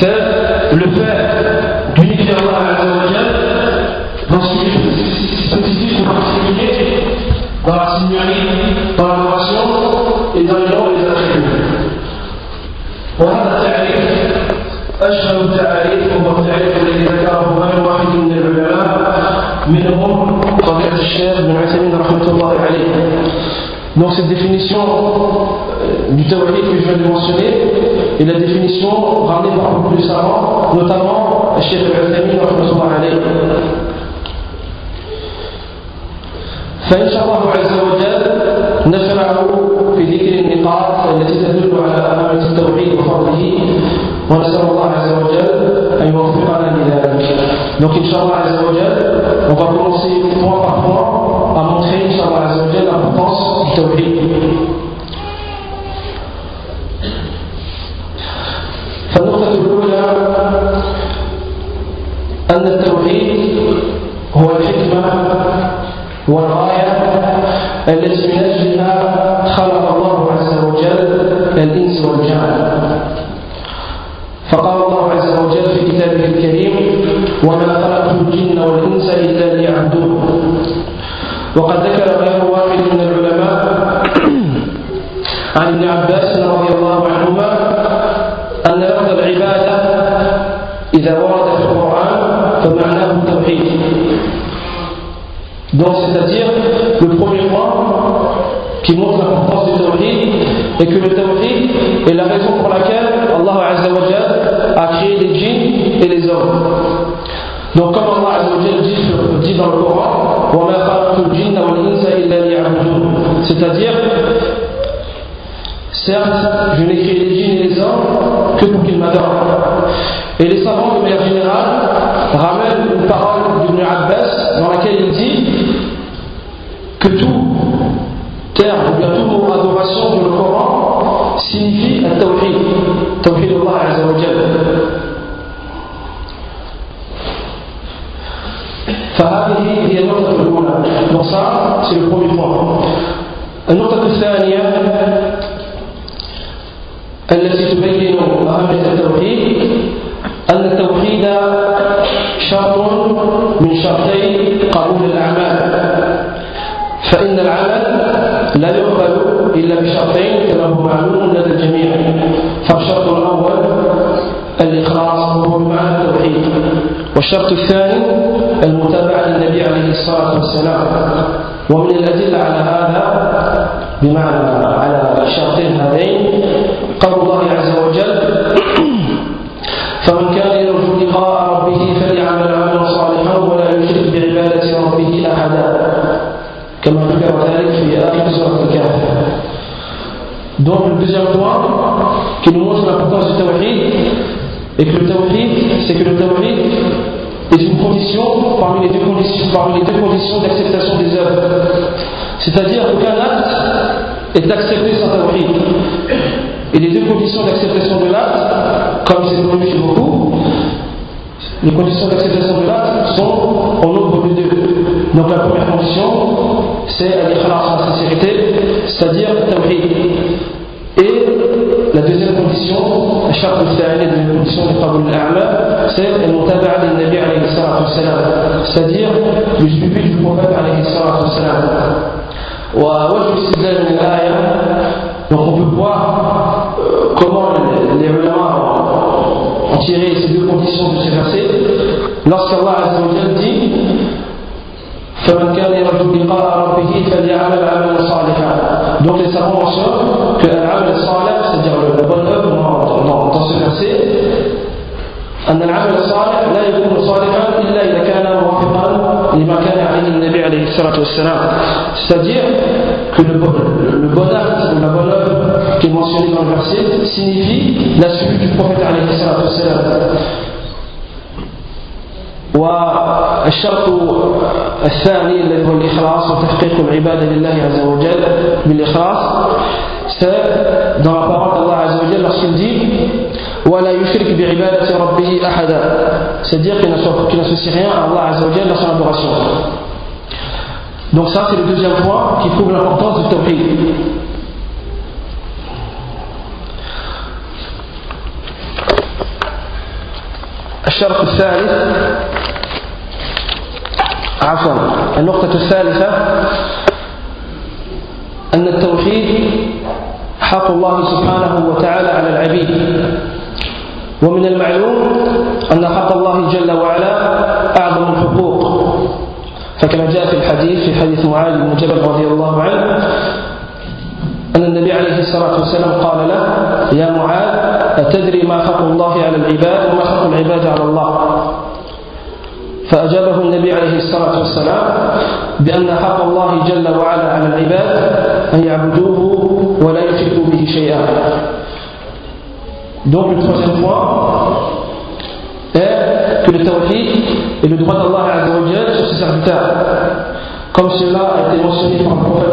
c'est le fait d'unifier Allah dans ce qui est spécifique ou particulier dans la signalie, dans l'adoration et dans les noms et les attributs. وهذا التعريف أشهر التعريف وهو التعريف الذي ذكره غير واحد من العلماء منهم فضيلة الشيخ بن عثيمين رحمة الله عليه. Donc cette définition euh, du tawhid que je viens de mentionner est la définition ramenée par beaucoup de savants, notamment Cheikh الله عليه. فإن شاء الله عز وجل نشرع في ذكر النقاط التي تدل على أهمية التوحيد وفضله ونسأل الله عز وجل أن يوفقنا لذلك. Donc, Inch'Allah Azza wa Jal, on va commencer point par point à montrer, Inch'Allah Azza wa Jal, l'importance du tawhid. ورد في القرآن فمعناه التوحيد Donc, c'est-à-dire, le premier point qui montre l'importance du tawhid est que le tawhid est la raison pour laquelle Allah Azzawajal a créé les djinns et les hommes. Donc, comme Allah Azzawajal dit, dit dans le Coran, c'est-à-dire, certes, je n'ai créé les djinns et les hommes que pour qu'ils m'adorent. Et les savants, de manière générale, ramènent une parole d'Ibn Abbas dans laquelle il dit que tout terme ou bien tout mot adoration dans le Coran signifie un tawhid, tawhid Allah Azza wa Jal. فهذه هي النقطة الأولى donc ça c'est le premier point النقطة الثانية من شرطي قبول الأعمال. فإن العمل لا يقبل إلا بشرطين كما هو معلوم لدى الجميع. فالشرط الأول الإخلاص وهو بمعنى التوحيد. والشرط الثاني المتابعة للنبي عليه الصلاة والسلام. ومن الأدلة على هذا بمعنى على الشرطين هذين قول الله عز وجل فمن ربه أحدا كما ذكر ذلك في آخر سورة الكهف Donc le deuxième point qui nous montre l'importance du tawhid et que le tawhid, c'est que le tawhid est une condition parmi les deux conditions, parmi les deux conditions d'acceptation des œuvres. C'est-à-dire qu'aucun acte est accepté sans tawhid. Et les deux conditions d'acceptation de l'acte, comme c'est connu chez beaucoup, les conditions d'acceptation de l'acte sont au nombre de deux. Donc la première condition, c'est l'ikhlas, la sincérité, c'est-à-dire le tawhid. Et la deuxième condition, الشرط الثاني de la condition de قبول الأعمال, c'est المتابعة للنبي عليه الصلاة والسلام, c'est-à-dire le suivi du prophète عليه الصلاة والسلام. ووجه الاستدلال من الآية donc on peut voir euh, comment les ulama ont tiré ces deux conditions de ces versets. فمن كان يرجو لقاء ربه فليعمل عملا صالحا. دونك سافون سور كو العمل الصالح سيدير لو بون اوفر أن العمل الصالح لا يكون صالحا إلا إذا كان موافقا لما كان عليه النبي عليه الصلاة والسلام. سيدير كو لو بون اوفر لو بون اوفر كي مونسيوني دون الفرسي سينيفي لا سوي دو بروفيت عليه الصلاة والسلام. والشرط الثاني الذي هو الإخلاص وتحقيق العبادة لله عز وجل بالإخلاص. سنرى الله عز وجل الصديق ولا يشرك بعبادة ربه أحدا. صديق كنا سيسيريان الله عز وجل لصنع الدراسيون Donc ça, c'est le deuxième point qui prouve l'importance du tawhid. الشرط الثالث عفوا النقطة الثالثة أن التوحيد حق الله سبحانه وتعالى على العبيد. ومن المعلوم أن حق الله جل وعلا أعظم الحقوق. فكما جاء في الحديث في حديث معاذ بن جبل رضي الله عنه أن النبي عليه الصلاة والسلام قال له يا معاذ أتدري ما حق الله على العباد وما حق العباد على الله؟ فأجابه النبي عليه الصلاة والسلام بأن حق الله جل وعلا على العباد أن يعبدوه ولا يشركوا به شيئا Donc le troisième point est que le tawhid est le droit d'Allah sur ses serviteurs. Comme cela a été mentionné par le prophète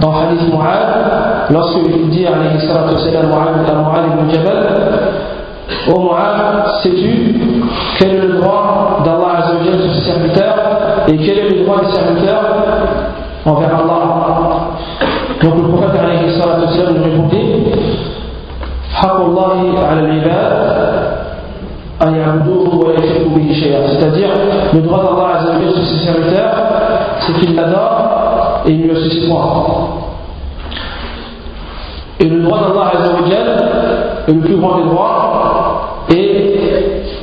dans le hadith Mu'ad, lorsqu'il dit alayhi salatu wassalam à Mu'ad ibn Jabal Ô Mu'ad, sais-tu Quel est le droit d'Allah Azzawajal sur ses serviteurs Et quel est le droit des serviteurs envers Allah? Donc le prophète alayhi salatu wasalam nous répondait Hakullahi ala al-ibad. C'est-à-dire, le droit d'Allah Azzawajal sur ses serviteurs, c'est qu'il l'adore et il le suce point. Et le droit d'Allah Azzawajal est le plus grand des droits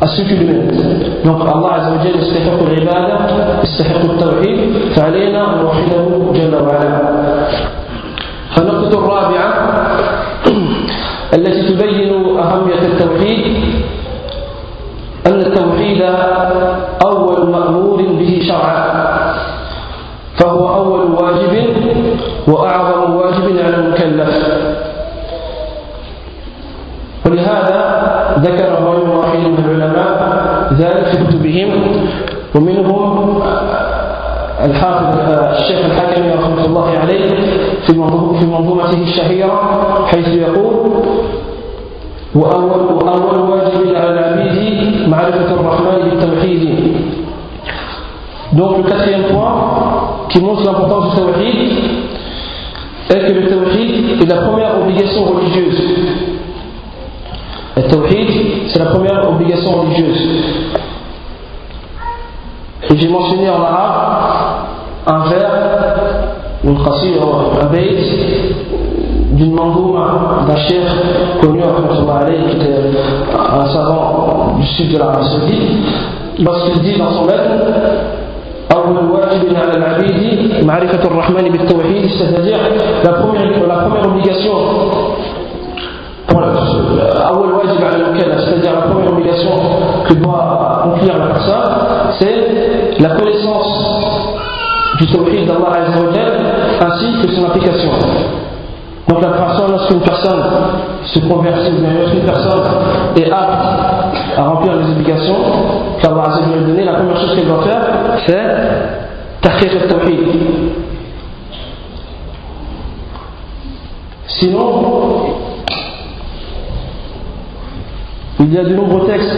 méritent donc Allah عز وجل يستحق العبادة يستحق التوحيد فعلينا أن نوحده جل وعلا. فالنقطة الرابعة التي تبين أهمية التوحيد أن التوحيد أول مأمور به شرعا فهو أول واجب وأعظم واجب على المكلف. ولهذا ذكر غير واحد من العلماء ذلك في كتبهم ومنهم الحافظ الشيخ الحكمي رحمة الله عليه في منظومته الشهيرة حيث يقول وأول, وأول واجب على العبيد معرفة الرحمن بالتوحيد Donc le quatrième point qui montre l'importance du est que le tawhid est la première obligation religieuse. c'est la première obligation religieuse. J'ai mentionné en arabe un vers, un bait, d'une mangouma d'un chef connu à qui était un savant du sud de l'Arabie Saoudite, lorsqu'il dit dans son lettre c'est-à-dire la première, la première obligation euh, c'est-à-dire la première obligation que doit accomplir la personne, c'est la connaissance du tawhid d'Allah ainsi que son application. Donc la personne, lorsqu'une personne se convertit, lorsqu'une personne est apte à remplir les obligations qu'Allah lui a donné, la première chose qu'elle doit faire, c'est tahqiq al tawhid. Sinon, il y a de nombreux textes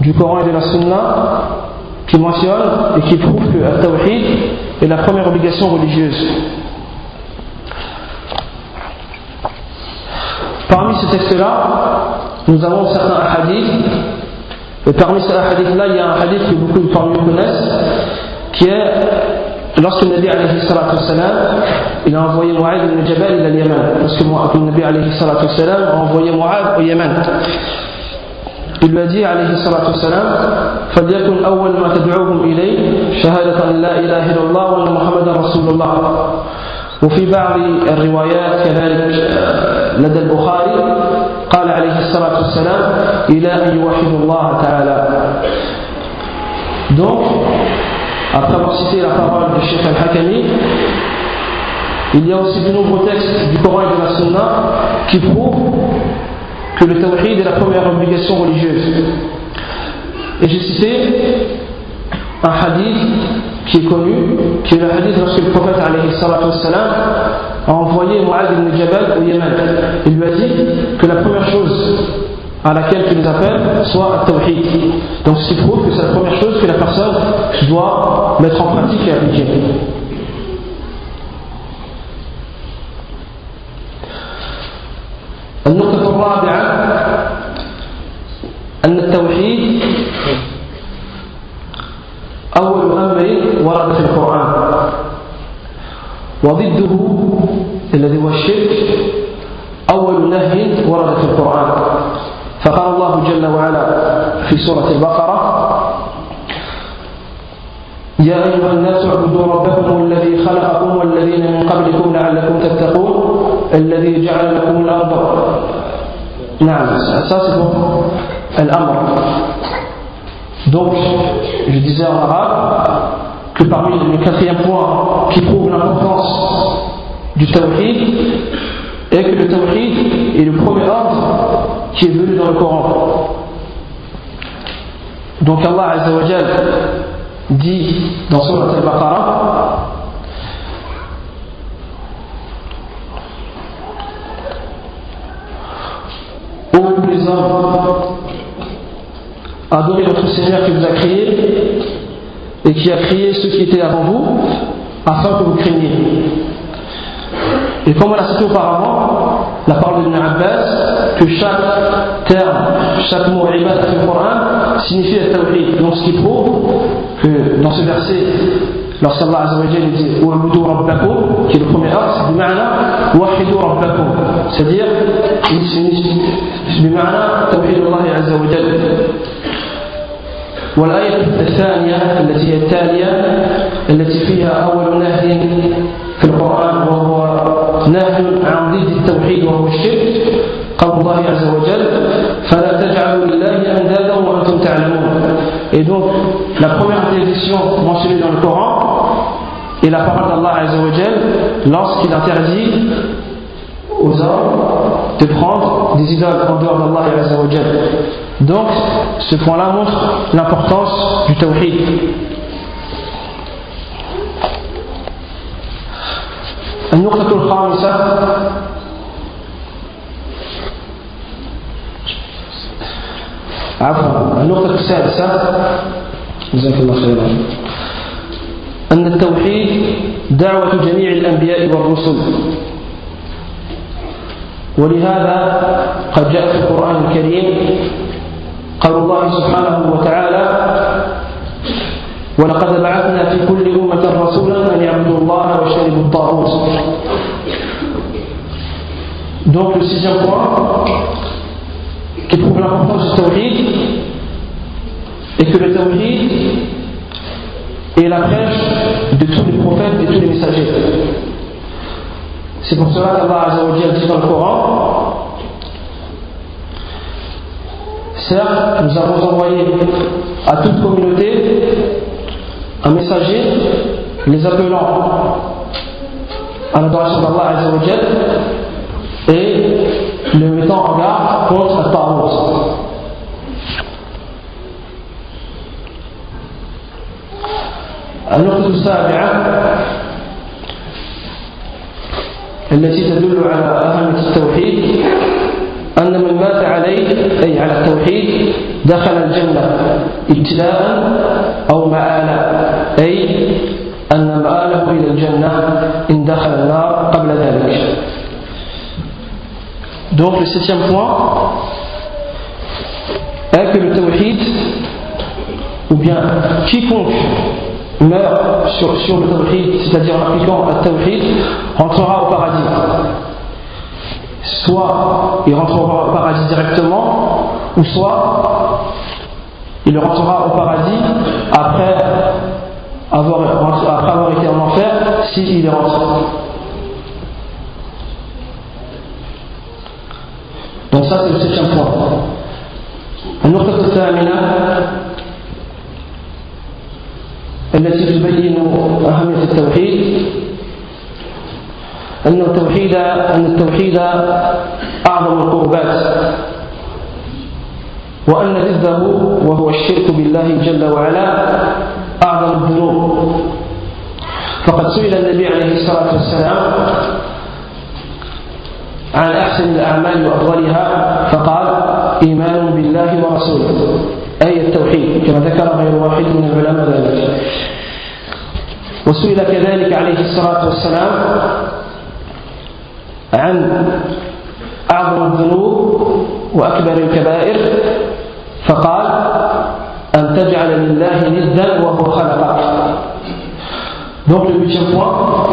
du Coran et de la Sunna qui mentionnent et qui prouvent que le tawhid est la première obligation religieuse. Parmi ces textes-là, nous avons certains hadiths, et parmi ces hadiths-là, il y a un hadith que beaucoup parmi nous connaissent, qui est lorsque le Nabi alayhi il a envoyé Mu'ad ibn Jabal à Yémen, lorsque le Nabi alayhi a envoyé Mu'ad au Yémen, il lui a dit alayhi salatu wassalam فليكن أول ما تدعوهم إليه شهادة لا إله إلا الله وأن محمدا رسول الله وفي بعض الروايات كذلك آه، لدى البخاري قال عليه الصلاة والسلام إلى أن يوحد الله تعالى Donc, après avoir cité la parole du Cheikh Al-Hakami, il y a aussi de nombreux textes du Coran et de la Sunna qui prouvent que le tawhid est la première obligation religieuse. Et j'ai cité un hadith qui est connu, qui est le hadith lorsque le prophète wassalam, a envoyé Mu'ad ibn Jabal au Yémen. Il lui a dit que la première chose à laquelle tu nous appelles soit à tawhid. Donc ce qui prouve que c'est la première chose que la personne doit mettre en pratique et appliquer. النقطة الرابعة أن التوحيد أول أمر ورد في القرآن. وضده الذي هو الشرك أول نهي ورد في القرآن. فقال الله جل وعلا في سورة البقرة يا أيها الناس اعبدوا ربكم الذي خلقكم والذين من قبلكم لعلكم تتقون الذي جعل لكم الأرض. نعم أساسكم. Al-Amr. Donc, je disais en arabe que parmi les quatrième point qui prouve l'importance du tawhid est que le tawhid est le premier ordre qui est venu dans le Coran. Donc Allah Azzawajal dit dans Surat Al-Baqarah Ô les votre Seigneur qui vous a créé et qui a créé ceux qui étaient avant vous, afin que vous craigniez. Et comme on l'a cité auparavant, la parole de Ibn que chaque terme, chaque mot ibad dans Coran signifie le tawhid. Donc ce qui prouve que dans ce verset, lorsqu'Allah Azzawajal dit Wa'budu Rabbakum, qui est le premier acte, c'est du ma'ana Wahidu Rabbakum, c'est-à-dire, du ma'ana Tawhid Allah Azzawajal. والآية الثانية التي هي التالية التي فيها أول نهي في القرآن وهو نهي عن ضد التوحيد وهو الشرك قول الله عز وجل. فلا تجعلوا لله أندادا وأنتم تعلمون. Et donc, la première interdiction mentionnée dans le Coran est la parole d'Allah Azza wa Jal lorsqu'il interdit aux hommes de prendre des idoles en dehors d'Allah Azza wa Jal. Donc, ce point-là montre l'importance du tawhid. النقطة الخامسة عفوا النقطة السادسة جزاك الله خيرا أن التوحيد دعوة جميع الأنبياء والرسل ولهذا قد جاء في القرآن الكريم قول الله سبحانه وتعالى ولقد بعثنا في كل أمة رسولا أن يعبدوا الله واجتنبوا الطاغوت Donc le sixième point qui prouve l'importance du tawhid est que le tawhid est la prêche de tous les prophètes et tous les messagers. C'est pour cela qu'Allah dit dans le Coran Certes, nous avons envoyé à toute communauté un messager les appelant à l'adoration d'Allah et le mettant en garde contre la parole. Alors tout ça, التي تدل على أهمية التوحيد أن من مات عليه أي على التوحيد دخل الجنة ابتداء أو مآلا أي أن مآله إلى الجنة إن دخل النار قبل ذلك. Donc le septième point est que le tawhid, ou bien quiconque meurt sur, sur le tawhid, c'est-à-dire en appliquant le tawhid, rentrera au paradis. Soit il rentrera au paradis directement, ou soit il rentrera au paradis après avoir, après avoir été en enfer s'il est rentré. Donc ça c'est le septième point. التي تبين أهمية التوحيد أن التوحيد أن التوحيد أعظم القربات وأن ضده وهو الشرك بالله جل وعلا أعظم الذنوب. فقد سئل النبي عليه الصلاة والسلام عن أحسن الأعمال وأفضلها فقال إيمان بالله ورسوله. أي التوحيد كما ذكر غير واحد من العلماء ذلك. وسئل كذلك عليه الصلاة والسلام عن أعظم الذنوب وأكبر الكبائر فقال أن تجعل لله ندا وهو خلقك. Donc le huitième point,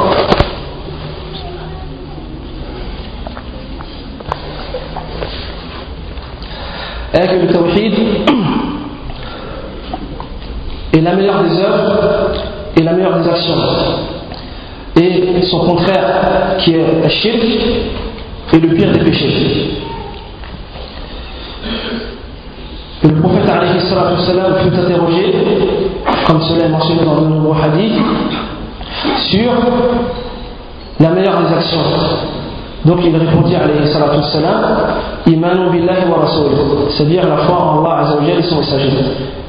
tawhid est la meilleure des œuvres et la meilleure des actions. Et son contraire, qui est le shirk, est le pire des péchés. Le prophète fut interrogé, comme cela est mentionné dans de nombreux hadiths, sur la meilleure des actions. Donc il répondit alayhi salatu Imanu billahi wa c'est-à-dire la foi en Allah et son messager.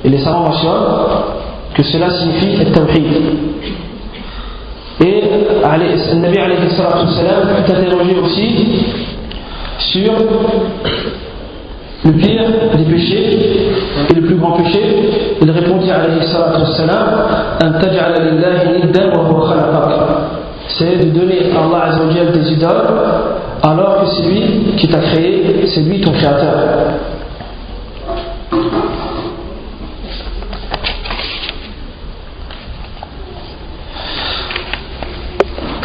Et les savants mentionnent que cela signifie le tawhid. Et le Nabi fut interrogé aussi sur le pire des péchés et le plus grand péché. Il répondit alayhi salatu c'est de donner à Allah Azzawajal des idoles alors que c'est lui qui t'a créé, c'est lui ton créateur.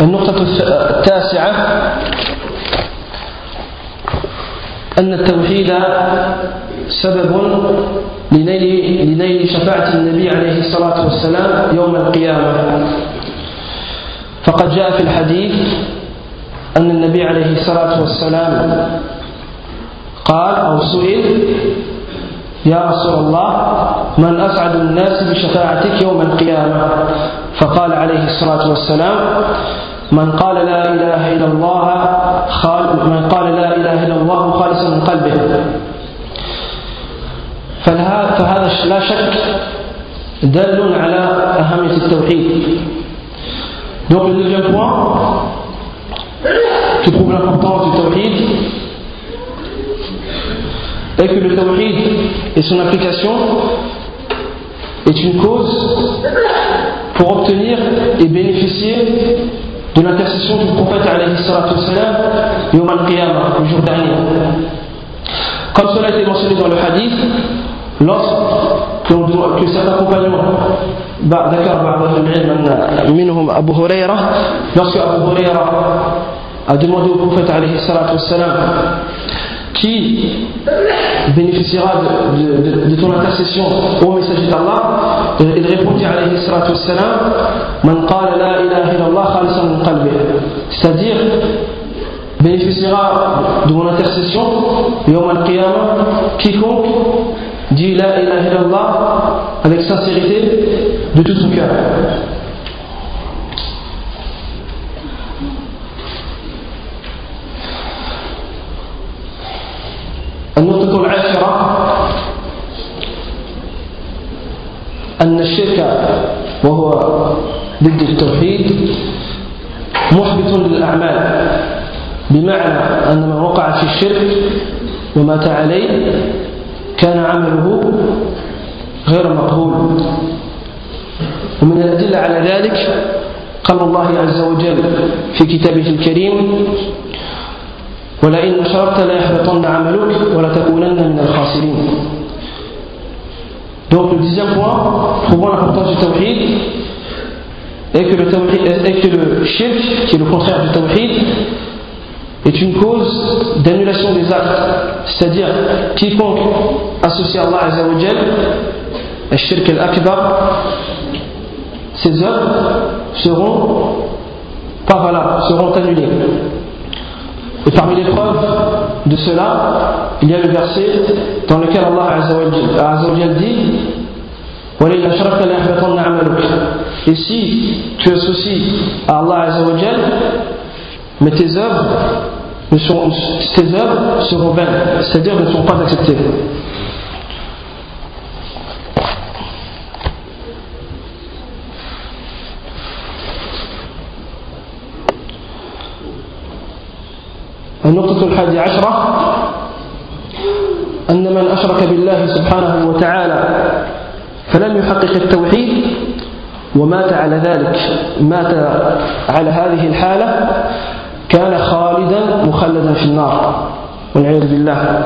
النقطة التاسعة أن التوحيد سبب لنيل, لنيل شفاعة النبي عليه الصلاة والسلام يوم القيامة. فقد جاء في الحديث أن النبي عليه الصلاة والسلام قال أو سئل يا رسول الله من أسعد الناس بشفاعتك يوم القيامة؟ فقال عليه الصلاة والسلام من قال لا إله إلا الله من قال لا إله إلا الله خالصا من قلبه فهذا لا شك دال على أهمية التوحيد Donc le deuxième point qui prouve l'importance du tawhid est que le tawhid et son application est une cause pour obtenir et bénéficier de l'intercession du prophète yom al-qiyamah, le jour dernier. Comme cela a été mentionné dans le hadith, lorsque que certains compagnons ذكر بعض أهل العلم منهم أبو هريرة lorsque Abu Huraira a demandé au prophète alayhi salatu wassalam qui bénéficiera de, de, ton intercession au messager d'Allah il répondit alayhi salatu man qala la ilaha illallah khalisan min qalbi c'est-à-dire bénéficiera de mon intercession yawm al-qiyamah quiconque dit la ilaha illallah avec sincérité de tout son cœur. النقطة العاشرة أن الشرك وهو ضد التوحيد محبط للأعمال بمعنى أن من وقع في الشرك ومات عليه كان عمله غير مقبول. ومن الأدلة على ذلك قال الله عز وجل في كتابه الكريم ولئن أشركت ليحبطن عملك ولتكونن من الخاسرين Donc le dixième point, prouvant l'importance du tawhid, est que le, tawhid, est que le shirk, qui est le contraire du tawhid, est une cause d'annulation des actes. C'est-à-dire, quiconque associe Allah Azzawajal, le shirk al-akbar, ces œuvres seront pas valables, seront annulées. Et parmi les preuves de cela, il y a le verset dans lequel Allah Azzawajal dit et si tu associes à Allah Azzawajal, mais tes œuvres, tes œuvres seront c'est-à-dire ne seront pas acceptées. النقطة الحادية عشرة أن من أشرك بالله سبحانه وتعالى فلم يحقق التوحيد ومات على ذلك مات على هذه الحالة كان خالدا مخلدا في النار والعياذ بالله.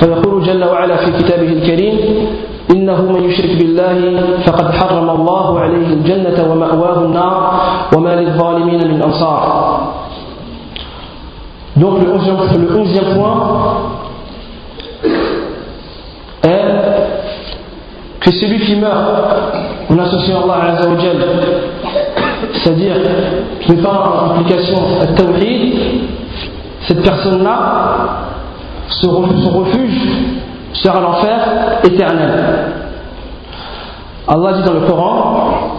فيقول جل وعلا في كتابه الكريم إنه من يشرك بالله فقد حرم الله عليه الجنة ومأواه النار وما للظالمين من أنصار. Donc le onzième, le onzième point est que celui qui meurt en associant Allah Azzawajal, c'est-à-dire qui pas en application à tawhid, cette personne-là, son refuge sera l'enfer éternel. Allah dit dans le Coran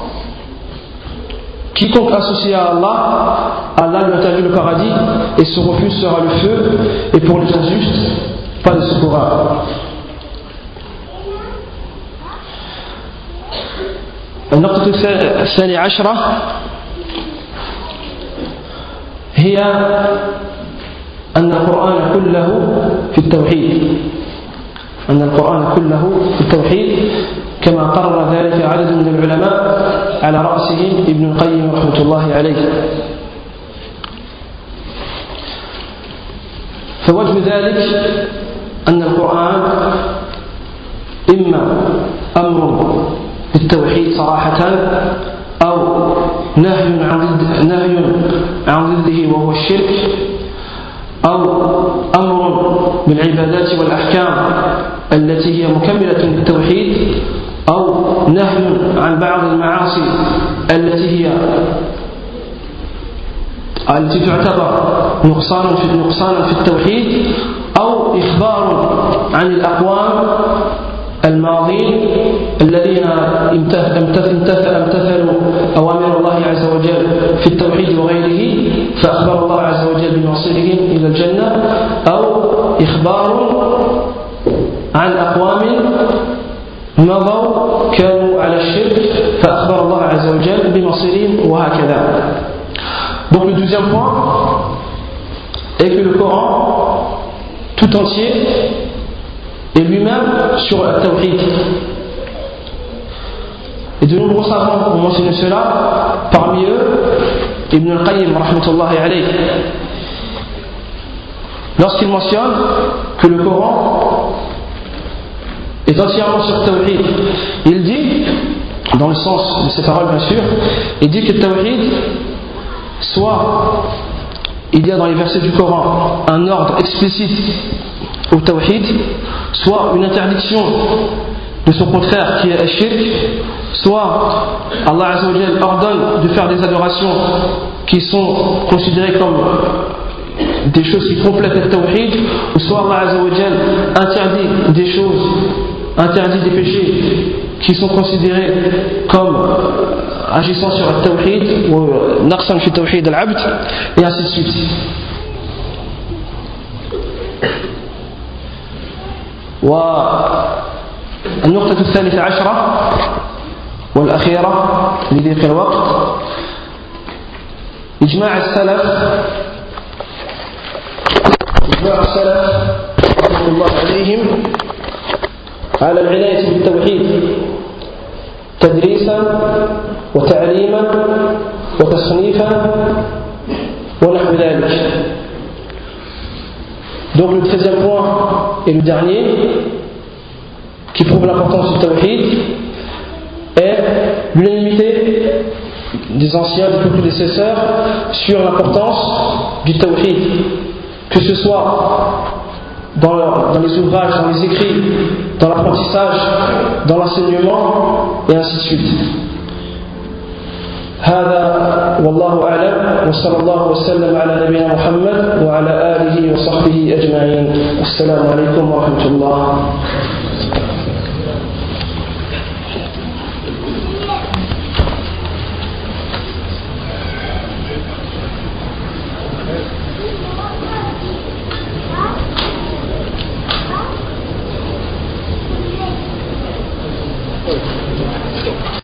Quiconque associe à Allah, Allah lui interdit le paradis et son refuge sera le feu, et pour les injustes, pas de secoureur. النقطة الثانية عشرة هي أن القرآن كله في التوحيد أن القرآن كله في التوحيد كما قرر ذلك عدد من العلماء على رأسهم ابن القيم رحمة الله عليه فوجه ذلك أن القرآن إما أمر بالتوحيد صراحة أو نهي عن نهي عن ضده وهو الشرك أو أمر بالعبادات والأحكام التي هي مكملة للتوحيد أو نهي عن بعض المعاصي التي هي التي تعتبر نقصان في نقصانا في التوحيد أو إخبار عن الأقوام الماضين الذين امتثلوا أوامر الله عز وجل في التوحيد وغيره فأخبر الله عز وجل بمصيرهم إلى الجنة أو إخبار عن أقوام مضوا كانوا على الشرك فأخبر الله عز وجل بمصيرهم وهكذا. Donc le deuxième point est que le Coran tout entier et lui-même sur le tawhid. Et de nombreux savants ont mentionné cela, parmi eux Ibn al-Qayyim alayh, lorsqu'il mentionne que le Coran est entièrement sur tawhid. Il dit, dans le sens de ses paroles bien sûr, il dit que tawhid, soit il y a dans les versets du Coran un ordre explicite au tawhid, soit une interdiction de son contraire qui est soit Allah ordonne de faire des adorations qui sont considérées comme des choses qui complètent le tawhid, ou soit Allah interdit des choses, interdit des péchés qui sont considérés comme agissant sur le tawhid, ou naqsan fi tawhid al-abd, et ainsi de suite. والنقطة الثالثة عشرة والأخيرة لضيق الوقت إجماع السلف إجماع السلف رحمه الله عليهم على العناية بالتوحيد تدريسا وتعليما وتصنيفا ونحو ذلك Donc le treizième point et le dernier, qui prouve l'importance du tawhid, est l'unanimité des anciens, des plus prédécesseurs sur l'importance du tawhid, que ce soit dans, dans, les ouvrages, dans les écrits, dans l'apprentissage, dans l'enseignement, et ainsi de suite. هذا والله أعلم وصلى الله وسلم على نبينا محمد وعلى آله وصحبه أجمعين السلام عليكم ورحمة الله